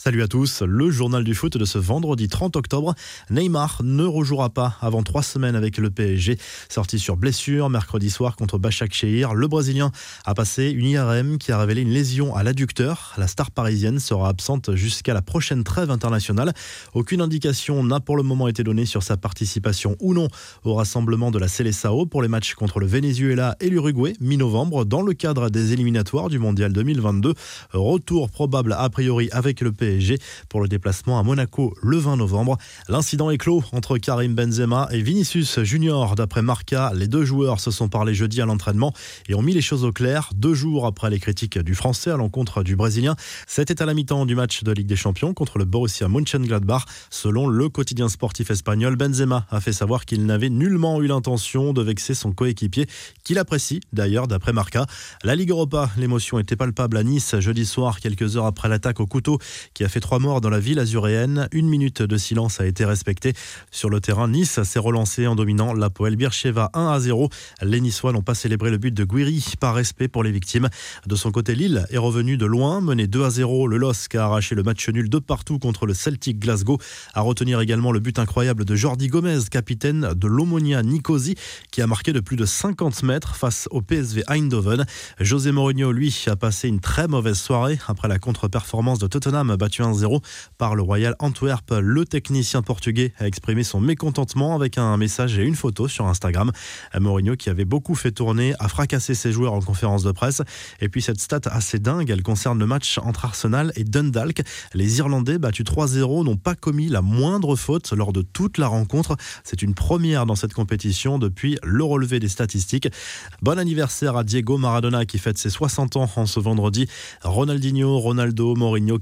Salut à tous, le journal du foot de ce vendredi 30 octobre. Neymar ne rejouera pas avant trois semaines avec le PSG. Sorti sur blessure mercredi soir contre Bachak Shehir, le Brésilien a passé une IRM qui a révélé une lésion à l'adducteur. La star parisienne sera absente jusqu'à la prochaine trêve internationale. Aucune indication n'a pour le moment été donnée sur sa participation ou non au rassemblement de la Seleção pour les matchs contre le Venezuela et l'Uruguay mi-novembre dans le cadre des éliminatoires du Mondial 2022. Retour probable a priori avec le PSG pour le déplacement à Monaco le 20 novembre. L'incident est clos entre Karim Benzema et Vinicius Junior. D'après Marca, les deux joueurs se sont parlé jeudi à l'entraînement et ont mis les choses au clair deux jours après les critiques du Français à l'encontre du Brésilien. C'était à la mi-temps du match de Ligue des Champions contre le Borussia Mönchengladbach. Selon le quotidien sportif espagnol, Benzema a fait savoir qu'il n'avait nullement eu l'intention de vexer son coéquipier, qu'il apprécie d'ailleurs d'après Marca. La Ligue Europa, l'émotion était palpable à Nice jeudi soir, quelques heures après l'attaque au couteau qui a fait trois morts dans la ville azuréenne. Une minute de silence a été respectée. Sur le terrain, Nice s'est relancé en dominant la Poel Bircheva 1 à 0. Les Niçois n'ont pas célébré le but de Guiri par respect pour les victimes. De son côté, Lille est revenu de loin, mené 2 à 0. Le LOSC a arraché le match nul de partout contre le Celtic Glasgow. À retenir également le but incroyable de Jordi Gomez, capitaine de l'Omonia Nicosie, qui a marqué de plus de 50 mètres face au PSV Eindhoven. José Mourinho, lui, a passé une très mauvaise soirée après la contre-performance de Tottenham battu 1-0 par le Royal Antwerp. Le technicien portugais a exprimé son mécontentement avec un message et une photo sur Instagram. Mourinho, qui avait beaucoup fait tourner, a fracassé ses joueurs en conférence de presse. Et puis cette stat assez dingue, elle concerne le match entre Arsenal et Dundalk. Les Irlandais, battus 3-0, n'ont pas commis la moindre faute lors de toute la rencontre. C'est une première dans cette compétition depuis le relevé des statistiques. Bon anniversaire à Diego Maradona qui fête ses 60 ans en ce vendredi. Ronaldinho, Ronaldo, Mourinho,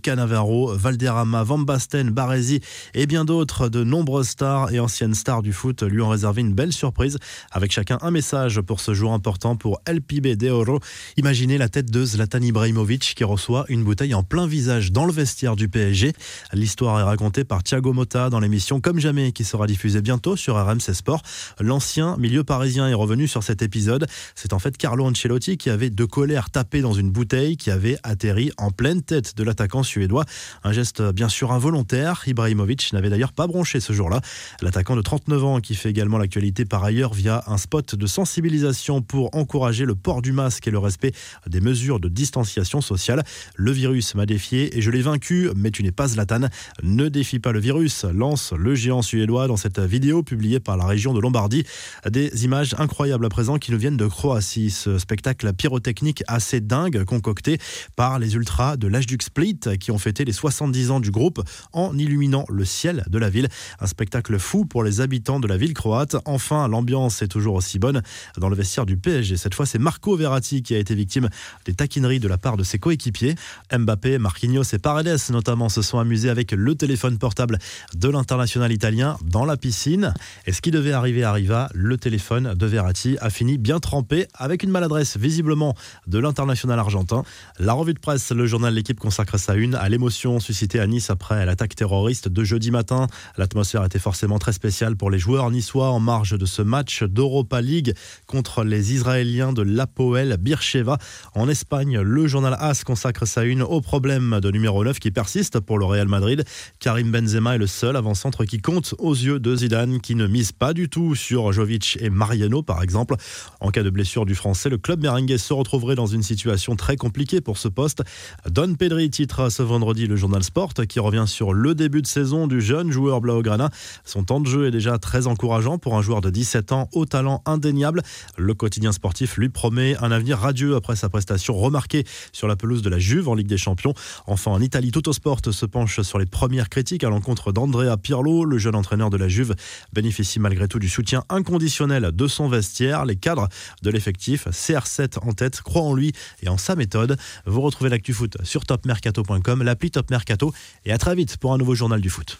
Valderrama, Van Basten, Baresi et bien d'autres. De nombreuses stars et anciennes stars du foot lui ont réservé une belle surprise avec chacun un message pour ce jour important pour LPB de Oro. Imaginez la tête de Zlatan Ibrahimovic qui reçoit une bouteille en plein visage dans le vestiaire du PSG. L'histoire est racontée par Thiago Motta dans l'émission Comme jamais qui sera diffusée bientôt sur RMC Sport. L'ancien milieu parisien est revenu sur cet épisode. C'est en fait Carlo Ancelotti qui avait de colère tapé dans une bouteille qui avait atterri en pleine tête de l'attaquant suédois. Un geste bien sûr involontaire. Ibrahimovic n'avait d'ailleurs pas bronché ce jour-là. L'attaquant de 39 ans qui fait également l'actualité par ailleurs via un spot de sensibilisation pour encourager le port du masque et le respect des mesures de distanciation sociale. Le virus m'a défié et je l'ai vaincu, mais tu n'es pas Zlatan. Ne défie pas le virus, lance le géant suédois dans cette vidéo publiée par la région de Lombardie. Des images incroyables à présent qui nous viennent de Croatie. Ce spectacle pyrotechnique assez dingue concocté par les ultras de du Split qui ont fêté les 70 ans du groupe en illuminant le ciel de la ville. Un spectacle fou pour les habitants de la ville croate. Enfin, l'ambiance est toujours aussi bonne dans le vestiaire du PSG. Cette fois, c'est Marco Verratti qui a été victime des taquineries de la part de ses coéquipiers. Mbappé, Marquinhos et Paredes notamment se sont amusés avec le téléphone portable de l'international italien dans la piscine. Et ce qui devait arriver arriva. Le téléphone de Verratti a fini bien trempé avec une maladresse visiblement de l'international argentin. La revue de presse, le journal L'équipe consacre sa une à l'émotion suscité à Nice après l'attaque terroriste de jeudi matin. L'atmosphère était forcément très spéciale pour les joueurs niçois en marge de ce match d'Europa League contre les Israéliens de l'Apoel Bircheva. En Espagne, le journal AS consacre sa une au problème de numéro 9 qui persiste pour le Real Madrid. Karim Benzema est le seul avant-centre qui compte aux yeux de Zidane qui ne mise pas du tout sur Jovic et Mariano par exemple. En cas de blessure du français, le club merengue se retrouverait dans une situation très compliquée pour ce poste. Don Pedri titre ce vendredi le journal Sport qui revient sur le début de saison du jeune joueur Blaugrana. Son temps de jeu est déjà très encourageant pour un joueur de 17 ans au talent indéniable. Le quotidien sportif lui promet un avenir radieux après sa prestation remarquée sur la pelouse de la Juve en Ligue des Champions. Enfin, en Italie, Sport se penche sur les premières critiques à l'encontre d'Andrea Pirlo. Le jeune entraîneur de la Juve bénéficie malgré tout du soutien inconditionnel de son vestiaire. Les cadres de l'effectif, CR7 en tête, croient en lui et en sa méthode. Vous retrouvez l'actu foot sur topmercato.com, l'appli Top Mercato et à très vite pour un nouveau journal du foot.